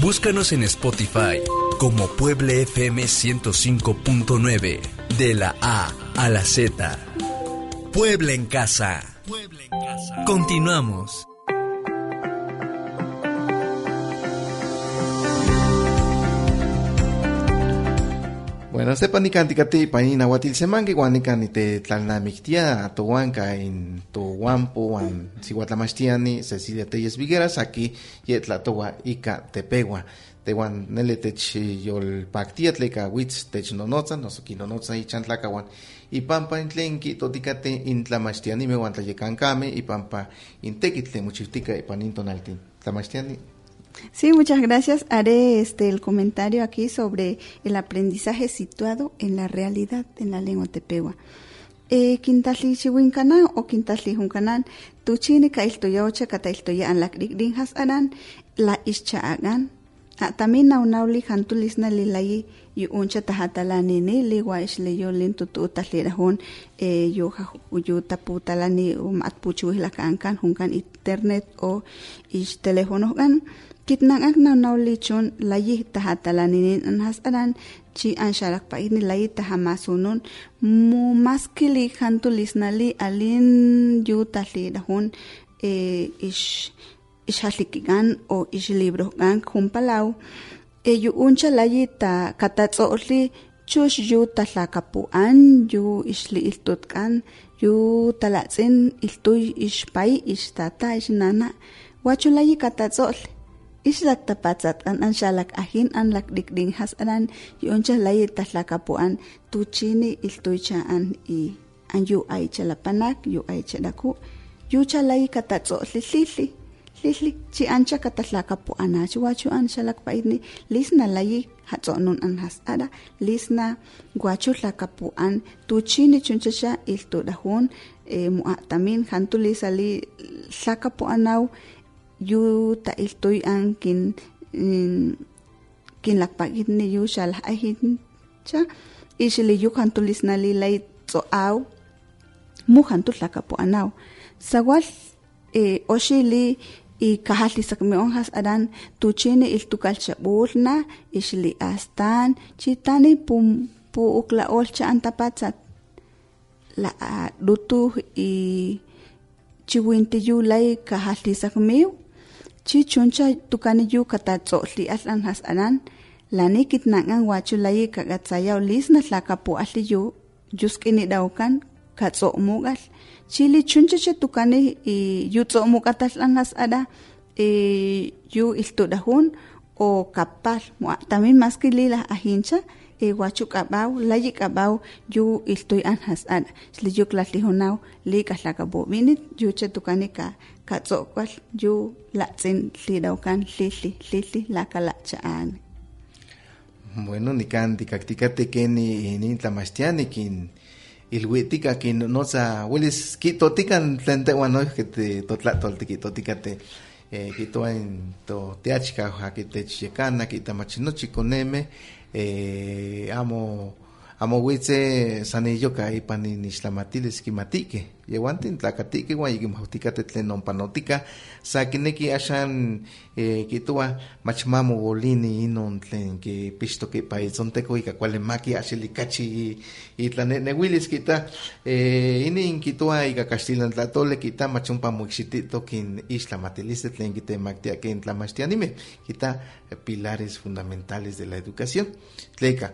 Búscanos en Spotify como Pueble FM 105.9. De la A a la Z. Pueble en casa. Pueble en casa. Continuamos. Bueno, sepa ni kantikati pa ni nawatil semangi wan ni kanite tlalnamiktia towanka in towampo wan siwatlamachtiani Cecilia Telles Vigueras aquí yetlatowa ika tepegua tewan nele tech yolpaktia tleka witz tech nonotza noso kinonotza ichan tlakawan ipampa in tlen kitotikate in tlamachtianime wan tlayekankame ipampa in tekitl tlen mochihtika ipan in tonaltin tlamachtiani Sí, muchas gracias. Haré este el comentario aquí sobre el aprendizaje situado en la realidad en la lengua tepegua. Eh, quintali chiwinkanan o quintali hunkanan tu chini ka iltoya ocha kata iltoya an la has aran la ischa agan a también na unauli hantulis na lilayi yu uncha tahatala nini liwa isle yo lin tutu tahlirahun eh, yu yu taputala ni um at puchu la kankan hunkan internet o is telefono gan kitnang ak na naulichon layi tahatalanirin an hasaran chi an sharak pa ini layi tahamasunun. Mu maskili hantulis nali alin yu tahli dahun e ish halikigan o ish libro gan kumpalau e yu uncha layi ta katatzoli chush yu yu ishli iltutkan yu talatzin iltuy ish pai ish tata ish nana. Wachu layi katatzoli islak tapatzat an an shalak ahin an lak dikding has anan yoncha layi tatlakapuan tuchini iltuicha an i. An yu ay chalapanak yu ay chalaku yu chalayi katatso lili lili chi ancha katatlakapuan achi wachu an shalak paidni lisna layi hatso nun an has ada. Lisna guachu tlakapuan tuchini chunchacha iltu dahun. E, mua tamin hantu lisali tlakapuanaw yu ta iltoy an kin kin lakpagit ni yu shal ahin cha ishili yu kantulis na lilay tso aw mu kantul lakapo anaw. Sawal e oshili i kahali sakme onhas adan tuchini iltukal chabul na ishili astan chitani pum pu ukla ol cha antapatsat la dutu i chiwinti yu lay kahali chi chuncha tukani yu kata tzotli atlan has anan, lani kitna nangan wachu layi kagatsaya lis na tlaka po atli yu, yus kini daukan, katso umugal. Chili chuncha che tukani yu tso atlan has ada, yu iltudahun o kapal. Tamin maski lila ahincha, wachu kabaw layi kabaw yu iltoy an. Has ada sli yu klatlihunaw li kahlakabu binit yu che tukani ka katsokwal yu latzin tlidaukan tlili tlili lakalacha'an bueno nikan tikaktikate keni nin tlamachtiani kin ilhuitika kin noza wilis kitotikan tlen tehuan no que totlatolti kitotikate eh, kitoan to teachka hakitechyekana kitamachinochi koneme eh, amo amo huitze sanilloka ipan inixtlamatilis kimatike yehuantin tlakatike uan yikimautikate tlen ompanotika sa kineki axan eh, kihtowa mach mamowolini inon tlen kipixtoki ipa itzonteko ika kuali maki axili kachi itlanehnewilis kita eh, inin kihtowa ika kaxtilan tlatole kita mach ompa moikxititok in ixtlamatilistli tlen kitemaktia ken tlamachtianimeh kita pilares fundamentales de la educación. Tleka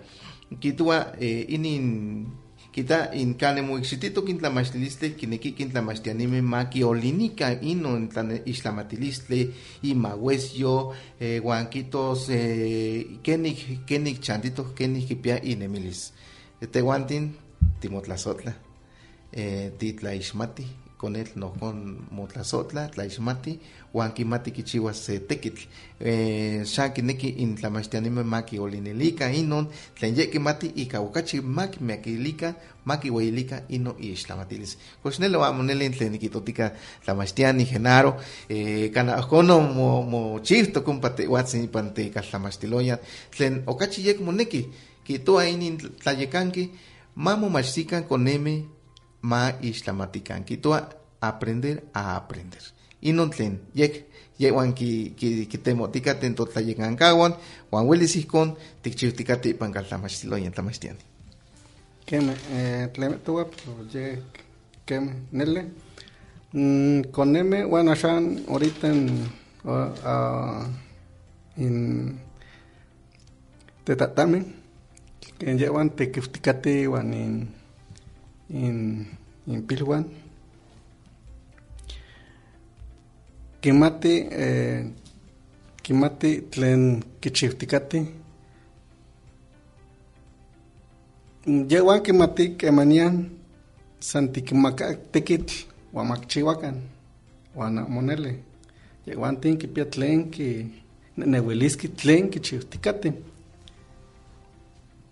kitua eh, inin kita in kane mo exitito kin tlamachtilistli kineki kin tlamachtianime maki olinika ino in tlane ixtlamatilistli ima huesyo eh, huan kitos eh, kenik kenik chantito kenik kipia inemilis tehuantin timotlazotla eh, titlaixmati con él no con motlazotla tlaixmati huan kimati kichiwas se tekitl eh, xa kineki intlamachtianimeh maki olinelika inon tlen ye kimati ika okachi maki meakilika maki weilika ino ixtlamatilis kox neli amo neli tlen nikitotika tlamachtiani genaro eh, kana ohkono mo mochihtok ompa tehuatzin ipan tekaltlamachtiloyan tlen okachi yek moneki kihtowa inin tlayekanki ma momachtikan konemi ma ixtlamatikan kihtowa aprender a aprender inon tlen yek yehuan ki, ki, kitemohtikaten totlayekankahuan huan uelis ihkon tikchiutikateh ipan kaltlamachtiloyan tlamachtiani Keme, eh, tlemetoa, pues ye, keme, nele. Mm, coneme, bueno, allá ahorita en, en Tetatame, que llevan tequifticate, wan en, en, en Pilhuan. Kimati, eh, kimati tlen kichifticate, Yehuan kimati kemanian san tikimaka tekitl uan makchihuakan uan amo nele. Yehuan tin kipia tlen ki neneuiliski tlen kichiutikateh.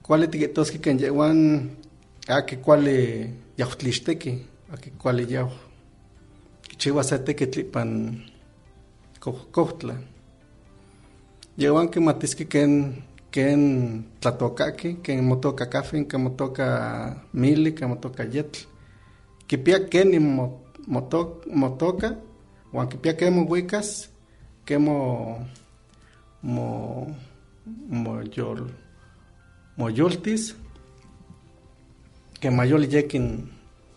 Kuali tikihtoski ken yehuan aki kuali yautlixteki, aki kuali yau. Kichiua se tekitl ipan kohtla. Yehuan kimatiski ken ken tlatokaki, ken motoka kafin, ken motoka mili, ken motoka yetl. Kipia ken mo, moto, motoka, wan kipia ken mohuicas, ken mo, mo, mo yol, mo ken mayol yek in,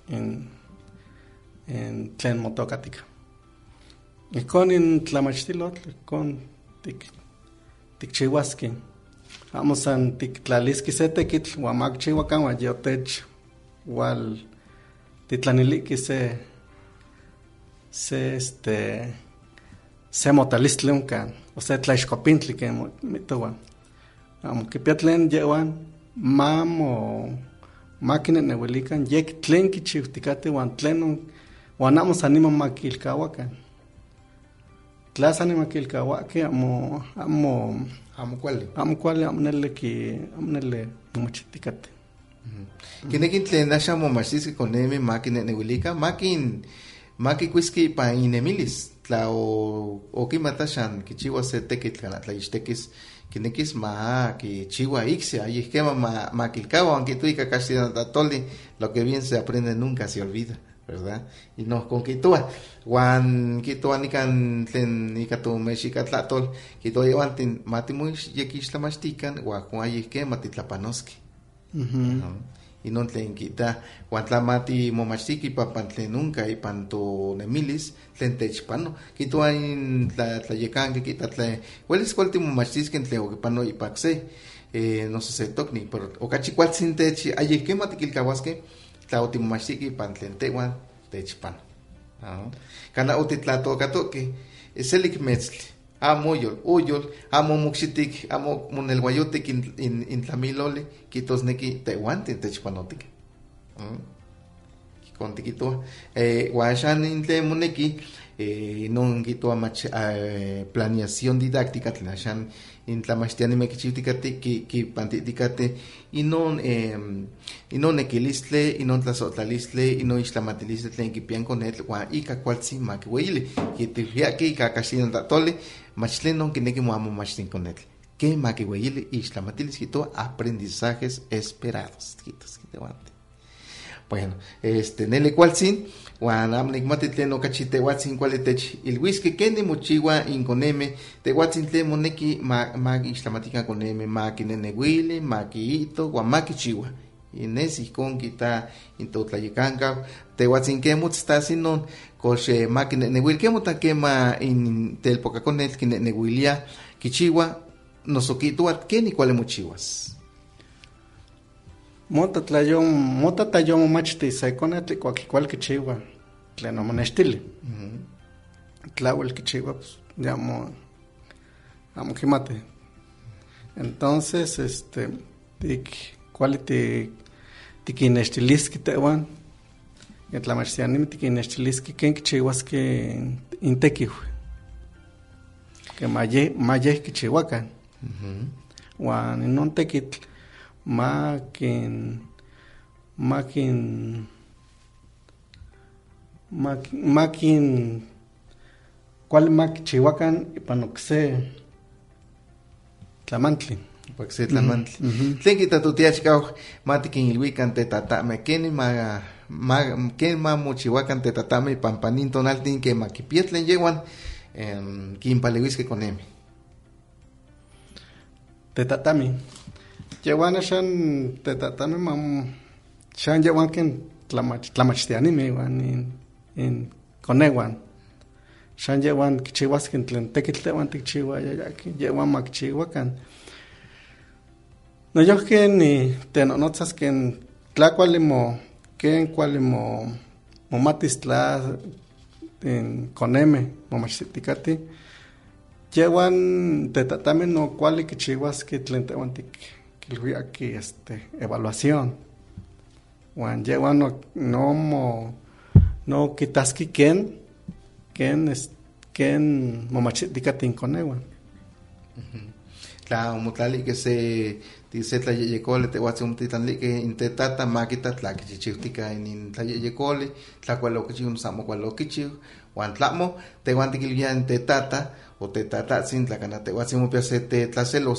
in, in tlen motoka tika. Ikon in tlamachtilotl, ikon tik, tikchihuaski. amo san tiktlaliski se tekitl uan makchihuakan uan yotech wal titlaniliki se se este se motalistli onkan o se tlaixkopintli ken mitowa amo kipia tlen yehuan mamo makineneuilikan yek tlen kichiutikate uan tlen uan amo san niman makilkahuakan tla san nimakilkahuaki amo amo amo kuali amo kuali amo nele ki amo nele momachitikate kinekin tlen axan momachtiski konemi makineneuilika makin makikuiski ipan inemilis tla o okimata axan kichiua se tekitl kana tlaixtekis kinekis ma kichiua iksi ayihkema ma makilkaua aunque tú ika tatoli lo que bien se aprende nunca se olvida ¿verdad? Y nos con kitua, wan kitua nikan tlen ika tu mexika tlatol, kitua yewan tin matimuix yekixtlamaxtikan, wan juan ayihke matitlapanoski. Y non tlen kita, wan tlamati momachtiki papan tlen nunca ipan to nemilis, tlen techpano. Kitua in tlayekanki kita tlen, huelis cual timomachtisken tlen okipano ipakse, eh, no sé se tokni, pero okachi kualtzin tech ayihke matikilkahuaske, tla otimomachtik ipan tlen tehuan techpano. Kana otitlatokatoki, selik metzli, amo oyol, amo muxitik, amo monelguayotik in, in, in tlamiloli, kitosneki tehuantin techpanotik. Kikon tikitoa. Eh, Huaxan in tlen moneki, eh, non mach, eh, planeación didáctica, tlen axan in tlamachtiani mekichiutikati ki kipantitikati inon eh, inon nekilistle inon tlasotlalistle inon ixtlamatilistli tlen kipian konetl huan ika kualtzin makiueyili kitifiaki ika kaxtinon tlatoli mach tlen non kineki moamomachtin konetl ke makiueyili ixtlamatilis kitoa aprendizajes esperados kitos kitewante bueno este nele kualtzin Juan tlen okachi tehuatzin kuali tech ilhuiski keni mochiua inkoneme tehuatzin tlen moneki ma, ma ixtlamatikan koneme ma kineneuili ma kiito huan ma kichiua ines ijkon kita intotlayekanka tehuatzin ke motztas inon kox ma kineneuili ke motan kema in telpokakonetl kineneuilia kichiua noso kihtowa keni kuali mochiuas mota tlayom mota tayomomachti se konetl ikuak ikual kichiua tlen omonextili tlauel kichiua pues ya amo amo kimati entonces este tik kuali ti tikinnextiliski tehuan Yatlamachtianimi tikinextilisque ken kichiuasque intekiw. Que maye, maye kichihuacan. Juan tekitl ma kin ma kin ma ma kin kuali ma kichihuacan ipan okse tlamantli. Porque tlamantli. Tlen kitatotiachkau matikinilhuikan tetatame keni ma ma ken ma mochihuacan tetatame ipan panin tonaltin que makipia tlen yehuan em, kinpaleuiskeh konemi. Tetatami. Yehuan axan tetatami mam xan yehuan ken tlamach tlamachtianimi iwan in konehuan. Xan yehuan kichihuaskeh tlen tekitl tehuan tikchihuaya yaki yehuan ma kichihuacan. Noyojki ni tenonotzas ken tla kuali mo ken kuali mo momatis tla in koneme momachtitikatih yehuan tetatami no kuali kichihuaskeh tlen tehuan tikilhuiaki este evaluación. Huan yehuan no, no mo no kitaski ken ken es, ken momachtikatih in konehuan. Tla omotlaliqueh se se tlayeyecoli tehuatzin omotitlaniliqueh in tetata makita tla kichichiutica inin tlayeyecoli tla kuali okichiu noso amo kuali okichiu huan tlamo tehuan tikilhuia in tetata o tetatatzin tla kana tehuatzin mopia se tetlasel o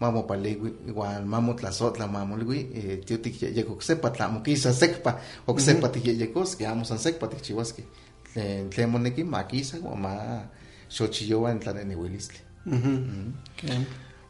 se tekoneu se tetelpo chichpoch mamopaleui mamopaleui huan mamotlasotla mamolui eh, tio tikyeyeko oksepa tla amo kisa sekpa oksepa tikyeyekoskeh amo san sekpa tikchiuaskeh tlen tlen moneki makisa huan ma xochiyoa en tlaneneuilistli.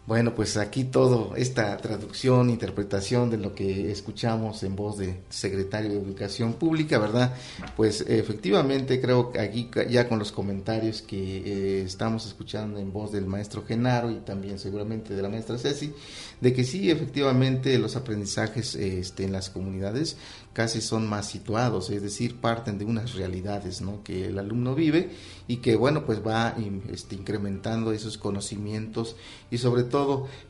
Bueno, pues aquí todo, esta traducción, interpretación de lo que escuchamos en voz del secretario de Educación Pública, ¿verdad? Pues efectivamente creo que aquí ya con los comentarios que eh, estamos escuchando en voz del maestro Genaro y también seguramente de la maestra Ceci, de que sí, efectivamente los aprendizajes este, en las comunidades casi son más situados, es decir, parten de unas realidades ¿no? que el alumno vive y que, bueno, pues va este, incrementando esos conocimientos y sobre todo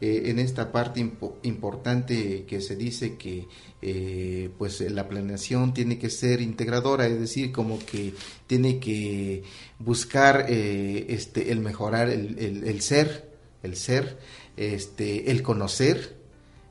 eh, en esta parte impo- importante que se dice que eh, pues la planeación tiene que ser integradora, es decir, como que tiene que buscar eh, este, el mejorar el, el- el ser, el ser, este, el conocer,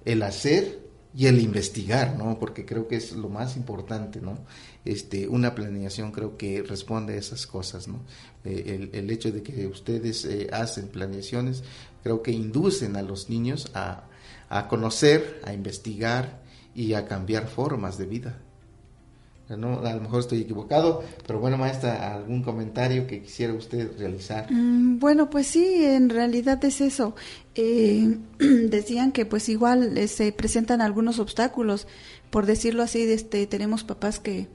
el hacer y el investigar, ¿no? Porque creo que es lo más importante, ¿no? Este, una planeación creo que responde a esas cosas, ¿no? Eh, el, el hecho de que ustedes eh, hacen planeaciones, creo que inducen a los niños a, a conocer, a investigar y a cambiar formas de vida. ¿No? A lo mejor estoy equivocado, pero bueno, maestra, ¿algún comentario que quisiera usted realizar? Mm, Bueno, pues sí, en realidad es eso. Eh, decían que pues igual eh, se presentan algunos obstáculos, por decirlo así, este, tenemos papás que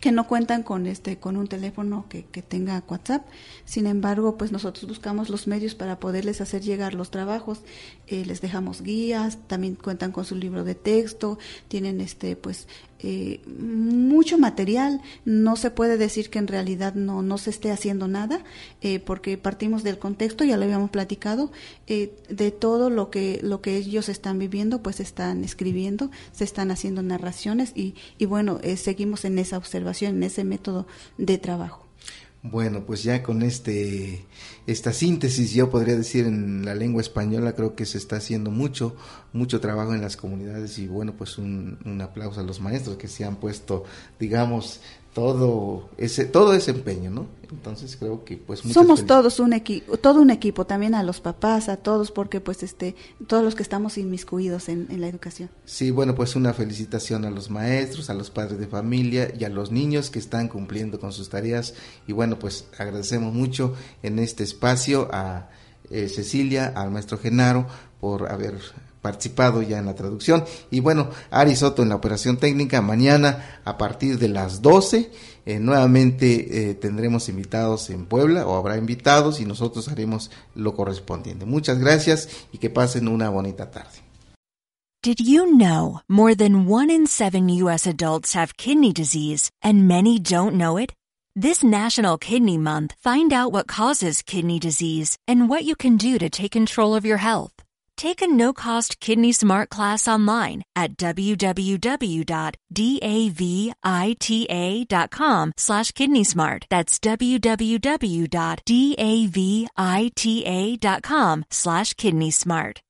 que no cuentan con este con un teléfono que, que tenga WhatsApp. Sin embargo, pues nosotros buscamos los medios para poderles hacer llegar los trabajos. Eh, les dejamos guías, también cuentan con su libro de texto, tienen este pues eh, mucho material. No se puede decir que en realidad no no se esté haciendo nada, eh, porque partimos del contexto, ya lo habíamos platicado, eh, de todo lo que lo que ellos están viviendo, pues están escribiendo, se están haciendo narraciones y, y bueno, eh, seguimos en esa observación, en ese método de trabajo. Bueno, pues ya con este esta síntesis yo podría decir en la lengua española creo que se está haciendo mucho mucho trabajo en las comunidades y bueno pues un, un aplauso a los maestros que se han puesto digamos todo ese todo ese empeño, ¿no? Entonces creo que pues Somos todos un equipo, todo un equipo, también a los papás, a todos, porque pues este, todos los que estamos inmiscuidos en, en la educación. Sí, bueno, pues una felicitación a los maestros, a los padres de familia y a los niños que están cumpliendo con sus tareas. Y bueno, pues agradecemos mucho en este espacio a eh, Cecilia, al maestro Genaro, por haber participado ya en la traducción. Y bueno, Ari Soto en la operación técnica. Mañana a partir de las 12 eh, nuevamente eh, tendremos invitados en Puebla o habrá invitados y nosotros haremos lo correspondiente. Muchas gracias y que pasen una bonita tarde. Did you know more than one in seven U.S. adults have kidney disease and many don't know it? This National Kidney Month, find out what causes kidney disease and what you can do to take control of your health. Take a no-cost Kidney Smart class online at www.davita.com slash kidney smart. That's www.davita.com slash kidney smart.